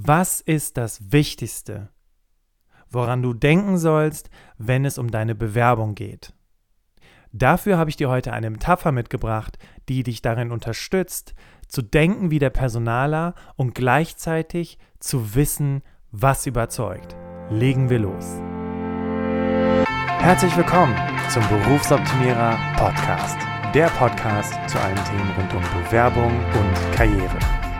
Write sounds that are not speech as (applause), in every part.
Was ist das Wichtigste, woran du denken sollst, wenn es um deine Bewerbung geht? Dafür habe ich dir heute eine Metapher mitgebracht, die dich darin unterstützt, zu denken wie der Personaler und gleichzeitig zu wissen, was überzeugt. Legen wir los. Herzlich willkommen zum Berufsoptimierer Podcast. Der Podcast zu allen Themen rund um Bewerbung und Karriere.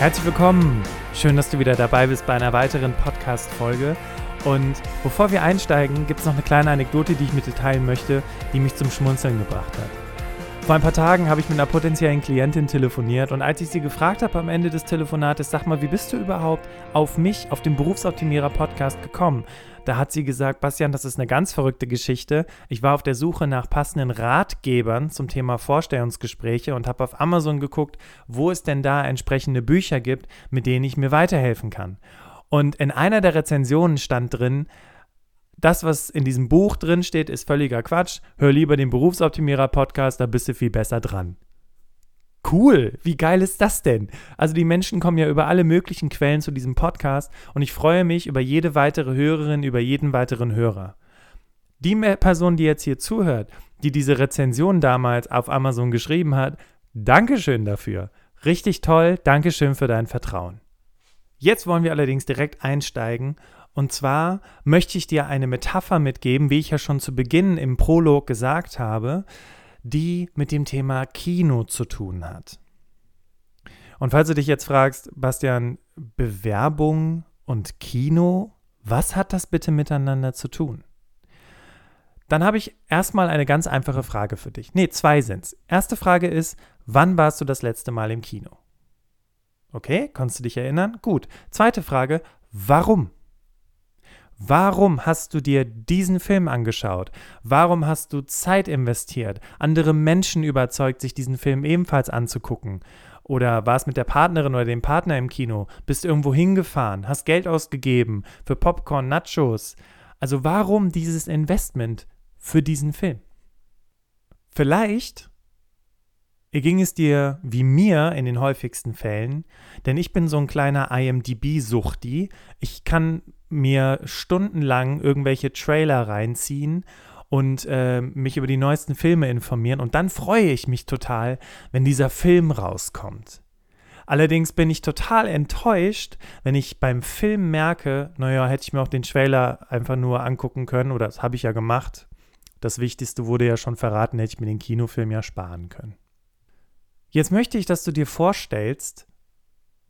Herzlich willkommen. Schön, dass du wieder dabei bist bei einer weiteren Podcast-Folge. Und bevor wir einsteigen, gibt es noch eine kleine Anekdote, die ich mit dir teilen möchte, die mich zum Schmunzeln gebracht hat. Vor ein paar Tagen habe ich mit einer potenziellen Klientin telefoniert und als ich sie gefragt habe am Ende des Telefonates, sag mal, wie bist du überhaupt auf mich, auf den Berufsoptimierer Podcast gekommen? Da hat sie gesagt, Bastian, das ist eine ganz verrückte Geschichte. Ich war auf der Suche nach passenden Ratgebern zum Thema Vorstellungsgespräche und habe auf Amazon geguckt, wo es denn da entsprechende Bücher gibt, mit denen ich mir weiterhelfen kann. Und in einer der Rezensionen stand drin, das, was in diesem Buch drin steht, ist völliger Quatsch. Hör lieber den Berufsoptimierer Podcast, da bist du viel besser dran. Cool, wie geil ist das denn? Also die Menschen kommen ja über alle möglichen Quellen zu diesem Podcast und ich freue mich über jede weitere Hörerin, über jeden weiteren Hörer. Die Person, die jetzt hier zuhört, die diese Rezension damals auf Amazon geschrieben hat, Dankeschön dafür. Richtig toll, Dankeschön für dein Vertrauen. Jetzt wollen wir allerdings direkt einsteigen und zwar möchte ich dir eine Metapher mitgeben, wie ich ja schon zu Beginn im Prolog gesagt habe, die mit dem Thema Kino zu tun hat. Und falls du dich jetzt fragst, Bastian, Bewerbung und Kino, was hat das bitte miteinander zu tun? Dann habe ich erstmal eine ganz einfache Frage für dich. Nee, zwei sind's. Erste Frage ist, wann warst du das letzte Mal im Kino? Okay, konntest du dich erinnern? Gut. Zweite Frage, warum? Warum hast du dir diesen Film angeschaut? Warum hast du Zeit investiert, andere Menschen überzeugt, sich diesen Film ebenfalls anzugucken? Oder warst mit der Partnerin oder dem Partner im Kino? Bist irgendwo hingefahren? Hast Geld ausgegeben für Popcorn, Nachos? Also warum dieses Investment für diesen Film? Vielleicht ging es dir wie mir in den häufigsten Fällen, denn ich bin so ein kleiner IMDB-Suchti. Ich kann mir stundenlang irgendwelche Trailer reinziehen und äh, mich über die neuesten Filme informieren und dann freue ich mich total, wenn dieser Film rauskommt. Allerdings bin ich total enttäuscht, wenn ich beim Film merke, naja, hätte ich mir auch den Trailer einfach nur angucken können, oder das habe ich ja gemacht. Das Wichtigste wurde ja schon verraten, hätte ich mir den Kinofilm ja sparen können. Jetzt möchte ich, dass du dir vorstellst,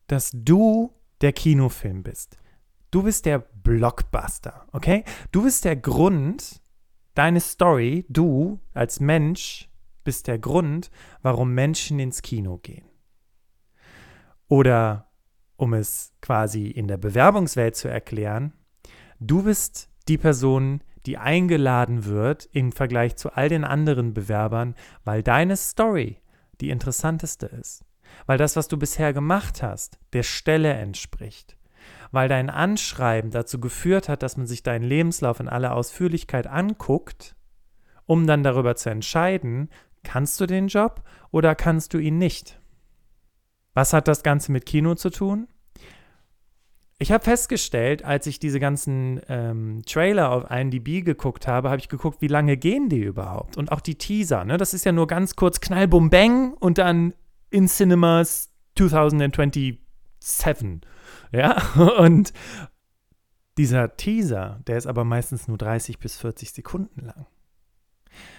dass du der Kinofilm bist. Du bist der Blockbuster, okay? Du bist der Grund, deine Story, du als Mensch bist der Grund, warum Menschen ins Kino gehen. Oder um es quasi in der Bewerbungswelt zu erklären, du bist die Person, die eingeladen wird im Vergleich zu all den anderen Bewerbern, weil deine Story die interessanteste ist, weil das, was du bisher gemacht hast, der Stelle entspricht, weil dein Anschreiben dazu geführt hat, dass man sich deinen Lebenslauf in aller Ausführlichkeit anguckt, um dann darüber zu entscheiden, kannst du den Job oder kannst du ihn nicht. Was hat das Ganze mit Kino zu tun? Ich habe festgestellt, als ich diese ganzen ähm, Trailer auf IMDb geguckt habe, habe ich geguckt, wie lange gehen die überhaupt? Und auch die Teaser, ne? Das ist ja nur ganz kurz Knall, Bum, Bang und dann in Cinemas 2027. Ja, (laughs) und dieser Teaser, der ist aber meistens nur 30 bis 40 Sekunden lang.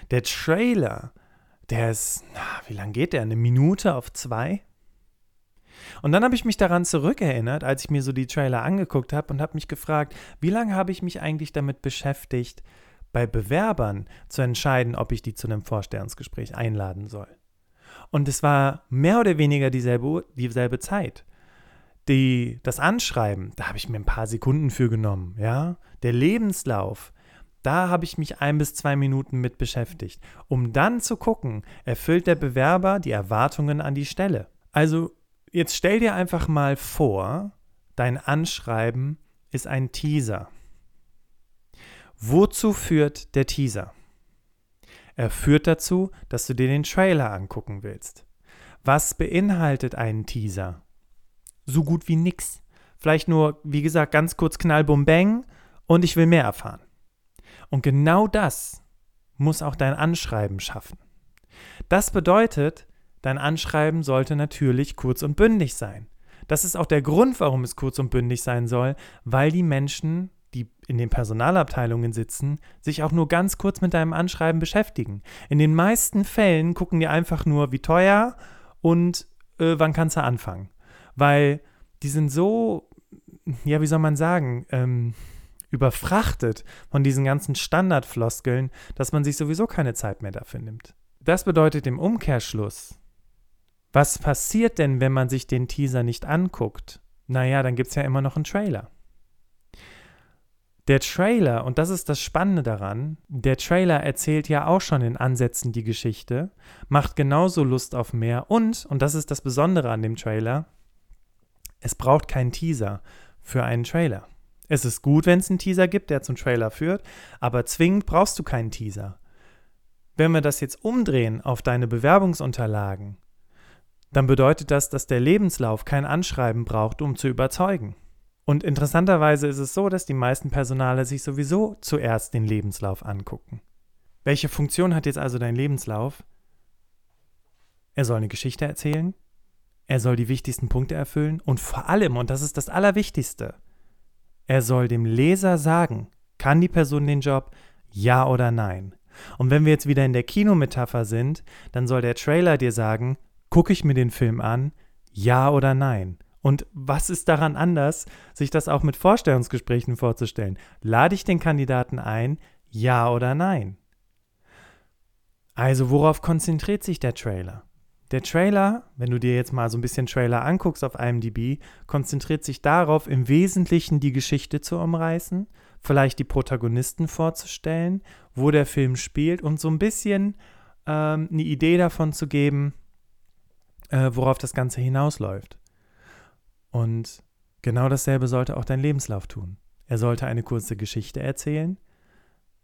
Der Trailer, der ist, na, wie lang geht der? Eine Minute auf zwei? Und dann habe ich mich daran zurückerinnert, als ich mir so die Trailer angeguckt habe und habe mich gefragt, wie lange habe ich mich eigentlich damit beschäftigt, bei Bewerbern zu entscheiden, ob ich die zu einem Vorstellungsgespräch einladen soll. Und es war mehr oder weniger dieselbe, dieselbe Zeit. Die, das Anschreiben, da habe ich mir ein paar Sekunden für genommen, ja. Der Lebenslauf, da habe ich mich ein bis zwei Minuten mit beschäftigt, um dann zu gucken, erfüllt der Bewerber die Erwartungen an die Stelle. Also jetzt stell dir einfach mal vor, dein Anschreiben ist ein Teaser. Wozu führt der Teaser? Er führt dazu, dass du dir den Trailer angucken willst. Was beinhaltet ein Teaser? So gut wie nix. Vielleicht nur, wie gesagt, ganz kurz Knall, Bum, Bang und ich will mehr erfahren. Und genau das muss auch dein Anschreiben schaffen. Das bedeutet, dein Anschreiben sollte natürlich kurz und bündig sein. Das ist auch der Grund, warum es kurz und bündig sein soll, weil die Menschen, die in den Personalabteilungen sitzen, sich auch nur ganz kurz mit deinem Anschreiben beschäftigen. In den meisten Fällen gucken die einfach nur, wie teuer und äh, wann kannst du anfangen. Weil die sind so, ja, wie soll man sagen, ähm, überfrachtet von diesen ganzen Standardfloskeln, dass man sich sowieso keine Zeit mehr dafür nimmt. Das bedeutet im Umkehrschluss, was passiert denn, wenn man sich den Teaser nicht anguckt? Naja, dann gibt es ja immer noch einen Trailer. Der Trailer, und das ist das Spannende daran, der Trailer erzählt ja auch schon in Ansätzen die Geschichte, macht genauso Lust auf mehr und, und das ist das Besondere an dem Trailer, es braucht keinen Teaser für einen Trailer. Es ist gut, wenn es einen Teaser gibt, der zum Trailer führt, aber zwingend brauchst du keinen Teaser. Wenn wir das jetzt umdrehen auf deine Bewerbungsunterlagen, dann bedeutet das, dass der Lebenslauf kein Anschreiben braucht, um zu überzeugen. Und interessanterweise ist es so, dass die meisten Personale sich sowieso zuerst den Lebenslauf angucken. Welche Funktion hat jetzt also dein Lebenslauf? Er soll eine Geschichte erzählen, er soll die wichtigsten Punkte erfüllen und vor allem, und das ist das Allerwichtigste, er soll dem Leser sagen, kann die Person den Job, ja oder nein. Und wenn wir jetzt wieder in der Kinometapher sind, dann soll der Trailer dir sagen, gucke ich mir den Film an, ja oder nein. Und was ist daran anders, sich das auch mit Vorstellungsgesprächen vorzustellen? Lade ich den Kandidaten ein, ja oder nein? Also worauf konzentriert sich der Trailer? Der Trailer, wenn du dir jetzt mal so ein bisschen Trailer anguckst auf IMDb, konzentriert sich darauf, im Wesentlichen die Geschichte zu umreißen, vielleicht die Protagonisten vorzustellen, wo der Film spielt und so ein bisschen ähm, eine Idee davon zu geben, äh, worauf das Ganze hinausläuft. Und genau dasselbe sollte auch dein Lebenslauf tun. Er sollte eine kurze Geschichte erzählen.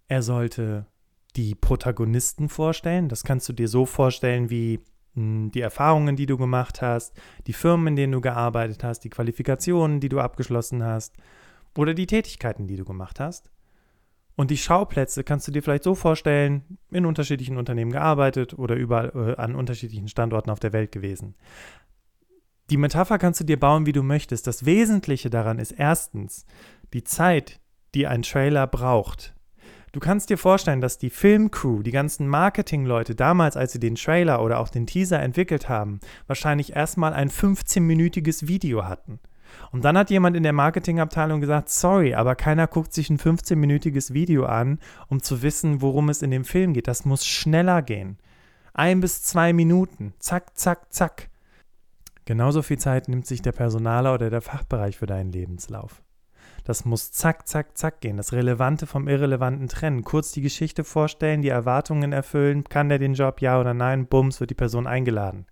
Er sollte die Protagonisten vorstellen. Das kannst du dir so vorstellen wie die Erfahrungen, die du gemacht hast, die Firmen, in denen du gearbeitet hast, die Qualifikationen, die du abgeschlossen hast oder die Tätigkeiten, die du gemacht hast. Und die Schauplätze kannst du dir vielleicht so vorstellen, in unterschiedlichen Unternehmen gearbeitet oder überall äh, an unterschiedlichen Standorten auf der Welt gewesen. Die Metapher kannst du dir bauen, wie du möchtest. Das Wesentliche daran ist erstens die Zeit, die ein Trailer braucht, Du kannst dir vorstellen, dass die Filmcrew, die ganzen Marketingleute damals, als sie den Trailer oder auch den Teaser entwickelt haben, wahrscheinlich erstmal ein 15-minütiges Video hatten. Und dann hat jemand in der Marketingabteilung gesagt, sorry, aber keiner guckt sich ein 15-minütiges Video an, um zu wissen, worum es in dem Film geht. Das muss schneller gehen. Ein bis zwei Minuten. Zack, zack, zack. Genauso viel Zeit nimmt sich der Personaler oder der Fachbereich für deinen Lebenslauf. Das muss zack, zack, zack gehen. Das Relevante vom Irrelevanten trennen. Kurz die Geschichte vorstellen, die Erwartungen erfüllen. Kann der den Job, ja oder nein? Bums, wird die Person eingeladen.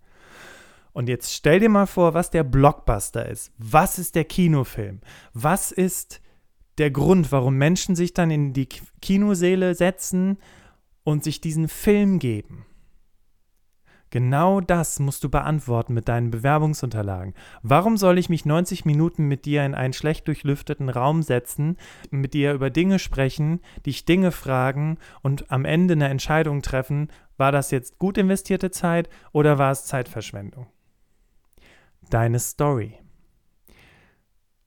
Und jetzt stell dir mal vor, was der Blockbuster ist. Was ist der Kinofilm? Was ist der Grund, warum Menschen sich dann in die Kinoseele setzen und sich diesen Film geben? Genau das musst du beantworten mit deinen Bewerbungsunterlagen. Warum soll ich mich 90 Minuten mit dir in einen schlecht durchlüfteten Raum setzen, mit dir über Dinge sprechen, dich Dinge fragen und am Ende eine Entscheidung treffen, war das jetzt gut investierte Zeit oder war es Zeitverschwendung? Deine Story.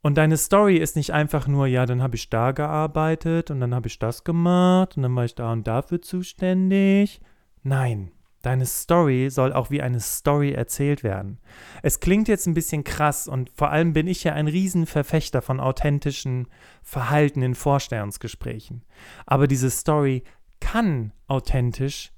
Und deine Story ist nicht einfach nur, ja, dann habe ich da gearbeitet und dann habe ich das gemacht und dann war ich da und dafür zuständig. Nein. Deine Story soll auch wie eine Story erzählt werden. Es klingt jetzt ein bisschen krass und vor allem bin ich ja ein Riesenverfechter von authentischen Verhalten in Vorstellungsgesprächen. Aber diese Story kann authentisch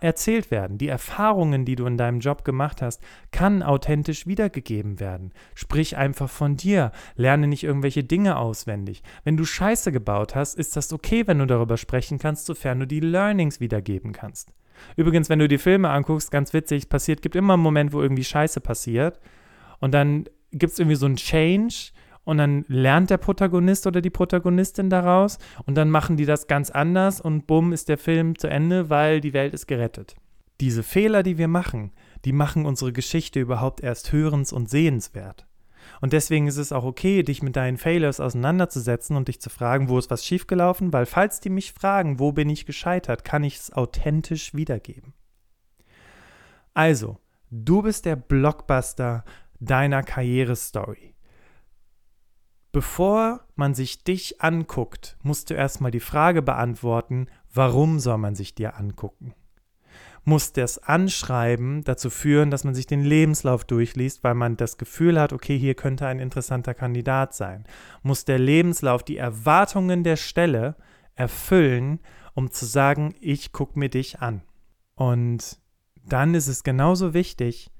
erzählt werden. Die Erfahrungen, die du in deinem Job gemacht hast, kann authentisch wiedergegeben werden. Sprich einfach von dir. Lerne nicht irgendwelche Dinge auswendig. Wenn du Scheiße gebaut hast, ist das okay, wenn du darüber sprechen kannst, sofern du die Learnings wiedergeben kannst. Übrigens, wenn du die Filme anguckst, ganz witzig, passiert, gibt immer einen Moment, wo irgendwie Scheiße passiert. Und dann gibt es irgendwie so einen Change und dann lernt der Protagonist oder die Protagonistin daraus und dann machen die das ganz anders und bumm ist der Film zu Ende, weil die Welt ist gerettet. Diese Fehler, die wir machen, die machen unsere Geschichte überhaupt erst hörens- und sehenswert. Und deswegen ist es auch okay, dich mit deinen Failures auseinanderzusetzen und dich zu fragen, wo ist was schiefgelaufen, weil falls die mich fragen, wo bin ich gescheitert, kann ich es authentisch wiedergeben. Also, du bist der Blockbuster deiner Karrierestory. Bevor man sich dich anguckt, musst du erstmal die Frage beantworten, warum soll man sich dir angucken? Muss das Anschreiben dazu führen, dass man sich den Lebenslauf durchliest, weil man das Gefühl hat, okay, hier könnte ein interessanter Kandidat sein? Muss der Lebenslauf die Erwartungen der Stelle erfüllen, um zu sagen, ich gucke mir dich an? Und dann ist es genauso wichtig,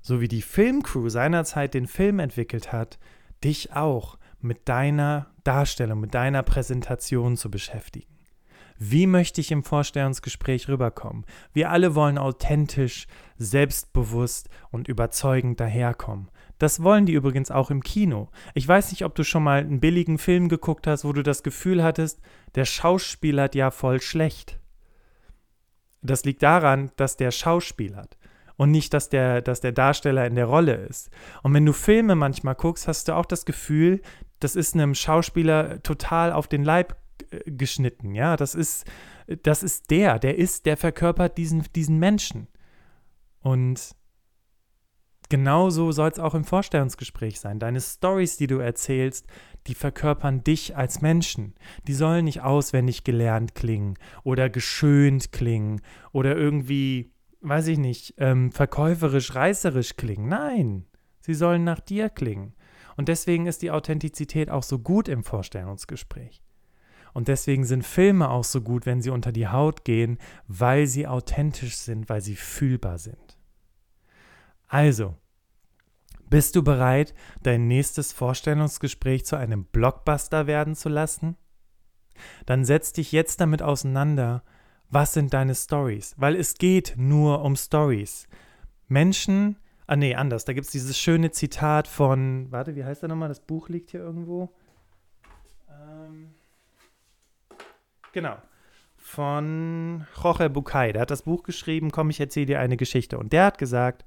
so wie die Filmcrew seinerzeit den Film entwickelt hat, dich auch mit deiner Darstellung, mit deiner Präsentation zu beschäftigen. Wie möchte ich im Vorstellungsgespräch rüberkommen? Wir alle wollen authentisch, selbstbewusst und überzeugend daherkommen. Das wollen die übrigens auch im Kino. Ich weiß nicht, ob du schon mal einen billigen Film geguckt hast, wo du das Gefühl hattest, der Schauspieler hat ja voll schlecht. Das liegt daran, dass der Schauspieler hat und nicht, dass der, dass der Darsteller in der Rolle ist. Und wenn du Filme manchmal guckst, hast du auch das Gefühl, das ist einem Schauspieler total auf den Leib geschnitten, ja, das ist, das ist der, der ist, der verkörpert diesen, diesen Menschen. Und genauso soll es auch im Vorstellungsgespräch sein. Deine Stories, die du erzählst, die verkörpern dich als Menschen. Die sollen nicht auswendig gelernt klingen oder geschönt klingen oder irgendwie, weiß ich nicht, ähm, verkäuferisch, reißerisch klingen. Nein, sie sollen nach dir klingen. Und deswegen ist die Authentizität auch so gut im Vorstellungsgespräch. Und deswegen sind Filme auch so gut, wenn sie unter die Haut gehen, weil sie authentisch sind, weil sie fühlbar sind. Also, bist du bereit, dein nächstes Vorstellungsgespräch zu einem Blockbuster werden zu lassen? Dann setz dich jetzt damit auseinander, was sind deine Stories? Weil es geht nur um Stories. Menschen Ah, nee, anders. Da gibt es dieses schöne Zitat von, warte, wie heißt der nochmal? Das Buch liegt hier irgendwo. Ähm, genau. Von Jorge Bucay. Der hat das Buch geschrieben, komm, ich erzähle dir eine Geschichte. Und der hat gesagt,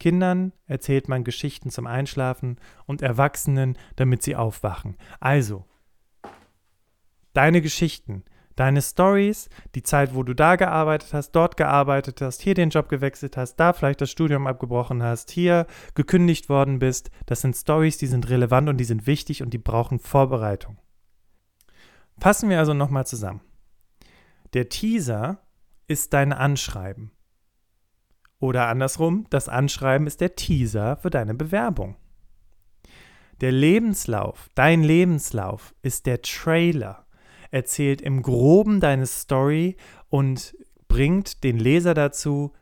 Kindern erzählt man Geschichten zum Einschlafen und Erwachsenen, damit sie aufwachen. Also, deine Geschichten, Deine Stories, die Zeit, wo du da gearbeitet hast, dort gearbeitet hast, hier den Job gewechselt hast, da vielleicht das Studium abgebrochen hast, hier gekündigt worden bist, das sind Stories, die sind relevant und die sind wichtig und die brauchen Vorbereitung. Fassen wir also nochmal zusammen. Der Teaser ist dein Anschreiben. Oder andersrum, das Anschreiben ist der Teaser für deine Bewerbung. Der Lebenslauf, dein Lebenslauf ist der Trailer erzählt im groben deine Story und bringt den Leser dazu,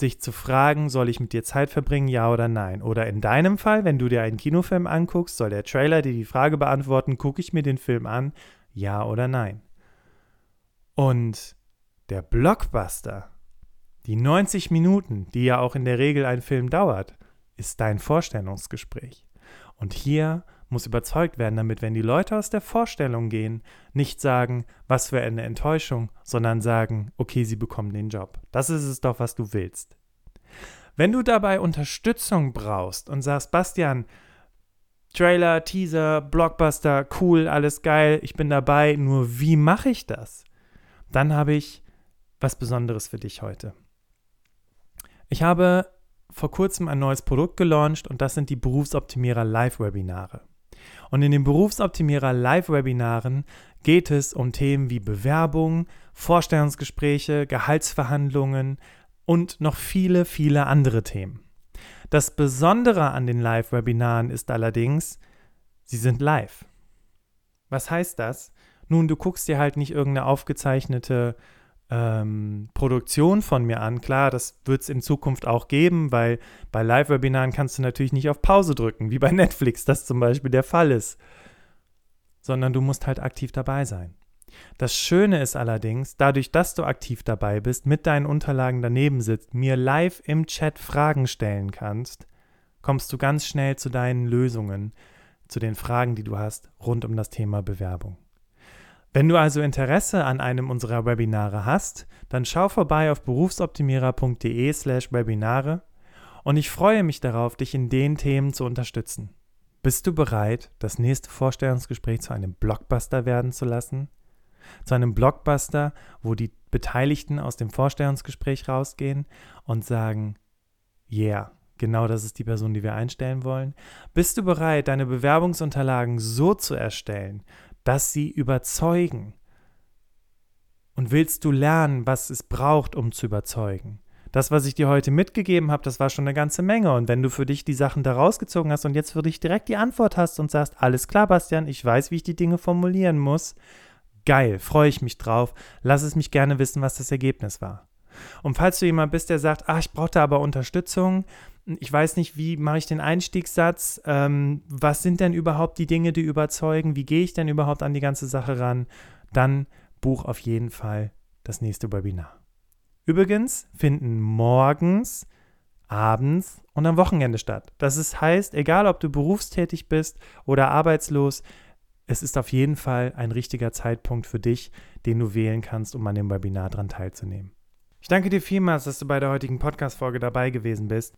sich zu fragen, soll ich mit dir Zeit verbringen, ja oder nein? Oder in deinem Fall, wenn du dir einen Kinofilm anguckst, soll der Trailer dir die Frage beantworten, gucke ich mir den Film an, ja oder nein? Und der Blockbuster, die 90 Minuten, die ja auch in der Regel ein Film dauert, ist dein Vorstellungsgespräch. Und hier muss überzeugt werden, damit, wenn die Leute aus der Vorstellung gehen, nicht sagen, was für eine Enttäuschung, sondern sagen, okay, sie bekommen den Job. Das ist es doch, was du willst. Wenn du dabei Unterstützung brauchst und sagst, Bastian, Trailer, Teaser, Blockbuster, cool, alles geil, ich bin dabei, nur wie mache ich das? Dann habe ich was Besonderes für dich heute. Ich habe vor kurzem ein neues Produkt gelauncht und das sind die Berufsoptimierer Live-Webinare. Und in den Berufsoptimierer Live-Webinaren geht es um Themen wie Bewerbung, Vorstellungsgespräche, Gehaltsverhandlungen und noch viele, viele andere Themen. Das Besondere an den Live-Webinaren ist allerdings, sie sind live. Was heißt das? Nun, du guckst dir halt nicht irgendeine aufgezeichnete ähm, Produktion von mir an. Klar, das wird es in Zukunft auch geben, weil bei Live-Webinaren kannst du natürlich nicht auf Pause drücken, wie bei (laughs) Netflix das zum Beispiel der Fall ist, sondern du musst halt aktiv dabei sein. Das Schöne ist allerdings, dadurch, dass du aktiv dabei bist, mit deinen Unterlagen daneben sitzt, mir live im Chat Fragen stellen kannst, kommst du ganz schnell zu deinen Lösungen, zu den Fragen, die du hast rund um das Thema Bewerbung. Wenn du also Interesse an einem unserer Webinare hast, dann schau vorbei auf berufsoptimierer.de/webinare und ich freue mich darauf, dich in den Themen zu unterstützen. Bist du bereit, das nächste Vorstellungsgespräch zu einem Blockbuster werden zu lassen? Zu einem Blockbuster, wo die Beteiligten aus dem Vorstellungsgespräch rausgehen und sagen, yeah, genau das ist die Person, die wir einstellen wollen? Bist du bereit, deine Bewerbungsunterlagen so zu erstellen, dass sie überzeugen? Und willst du lernen, was es braucht, um zu überzeugen? Das, was ich dir heute mitgegeben habe, das war schon eine ganze Menge. Und wenn du für dich die Sachen da rausgezogen hast und jetzt für dich direkt die Antwort hast und sagst, alles klar, Bastian, ich weiß, wie ich die Dinge formulieren muss, geil, freue ich mich drauf, lass es mich gerne wissen, was das Ergebnis war. Und falls du jemand bist, der sagt, ah, ich brauche da aber Unterstützung, ich weiß nicht, wie mache ich den Einstiegssatz, ähm, was sind denn überhaupt die Dinge, die überzeugen, wie gehe ich denn überhaupt an die ganze Sache ran, dann buch auf jeden Fall das nächste Webinar. Übrigens finden morgens, abends und am Wochenende statt. Das ist, heißt, egal ob du berufstätig bist oder arbeitslos, es ist auf jeden Fall ein richtiger Zeitpunkt für dich, den du wählen kannst, um an dem Webinar dran teilzunehmen. Ich danke dir vielmals, dass du bei der heutigen Podcast-Folge dabei gewesen bist.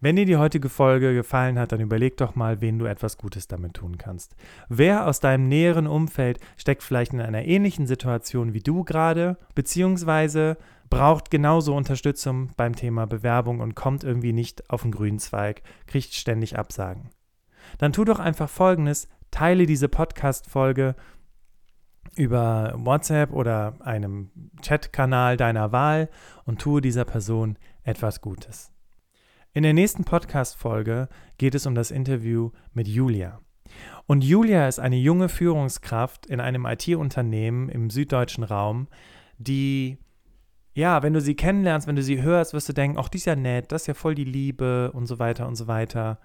Wenn dir die heutige Folge gefallen hat, dann überleg doch mal, wen du etwas Gutes damit tun kannst. Wer aus deinem näheren Umfeld steckt vielleicht in einer ähnlichen Situation wie du gerade, beziehungsweise braucht genauso Unterstützung beim Thema Bewerbung und kommt irgendwie nicht auf den grünen Zweig, kriegt ständig Absagen. Dann tu doch einfach Folgendes, teile diese Podcast-Folge über WhatsApp oder einem Chatkanal deiner Wahl und tue dieser Person etwas Gutes. In der nächsten Podcast-Folge geht es um das Interview mit Julia. Und Julia ist eine junge Führungskraft in einem IT-Unternehmen im süddeutschen Raum, die, ja, wenn du sie kennenlernst, wenn du sie hörst, wirst du denken, ach, die ist ja nett, das ist ja voll die Liebe und so weiter und so weiter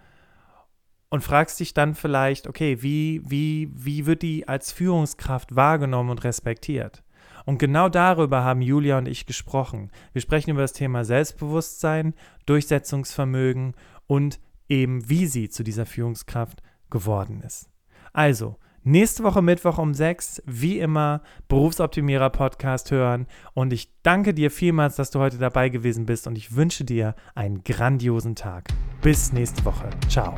und fragst dich dann vielleicht, okay, wie, wie, wie wird die als Führungskraft wahrgenommen und respektiert? Und genau darüber haben Julia und ich gesprochen. Wir sprechen über das Thema Selbstbewusstsein, Durchsetzungsvermögen und eben, wie sie zu dieser Führungskraft geworden ist. Also, nächste Woche Mittwoch um 6, wie immer, Berufsoptimierer Podcast hören. Und ich danke dir vielmals, dass du heute dabei gewesen bist und ich wünsche dir einen grandiosen Tag. Bis nächste Woche. Ciao.